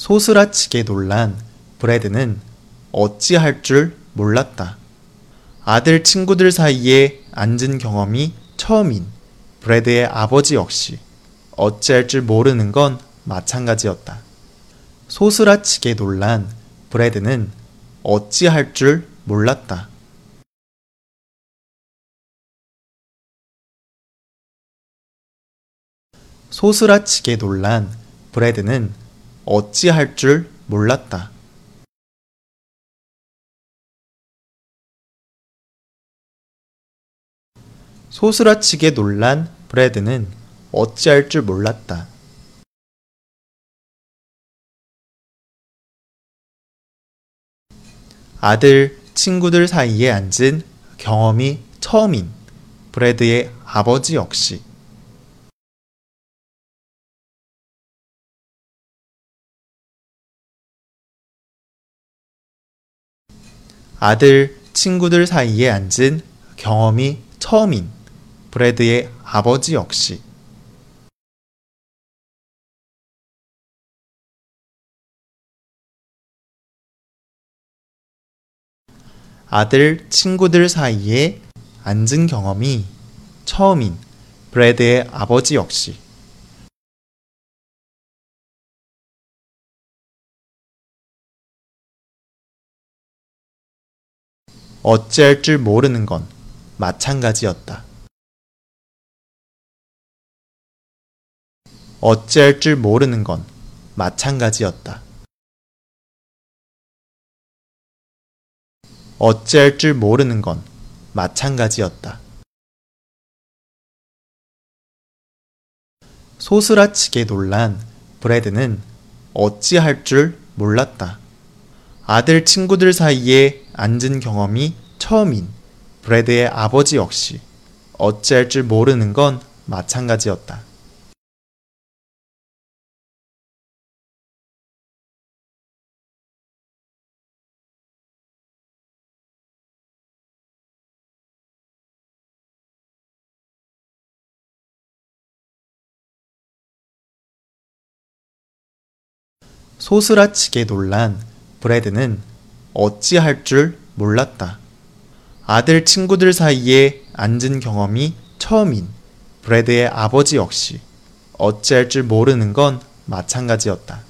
소스라치게 놀란 브래드는 어찌할 줄 몰랐다. 아들 친구들 사이에 앉은 경험이 처음인 브래드의 아버지 역시 어찌할 줄 모르는 건 마찬가지였다. 소스라치게 놀란 브래드는 어찌할 줄 몰랐다. 소스라치게 놀란 브래드는 어찌할 줄 몰랐다. 소스라치게 놀란 브래드는 어찌할 줄 몰랐다. 아들, 친구들 사이에 앉은 경험이 처음인 브래드의 아버지 역시 아들, 친구들 사이에 앉은 경험이 처음인 브래드의 아버지 역시. 아들, 친구들 사이에 앉은 경험이 처음인 브래드의 아버지 역시 어찌할 줄 모르는 건 마찬가지였다. 어찌할 줄 모르는 건 마찬가지였다. 어찌할 줄 모르는 건 마찬가지였다. 소스라치게 놀란 브래드는 어찌할 줄 몰랐다. 아들 친구들 사이에 앉은 경험이 처음인 브래드의 아버지 역시 어찌할 줄 모르는 건 마찬가지였다. 소스라치게 놀란 브래드는 어찌할 줄 몰랐다. 아들 친구들 사이에 앉은 경험이 처음인 브래드의 아버지 역시 어찌할 줄 모르는 건 마찬가지였다.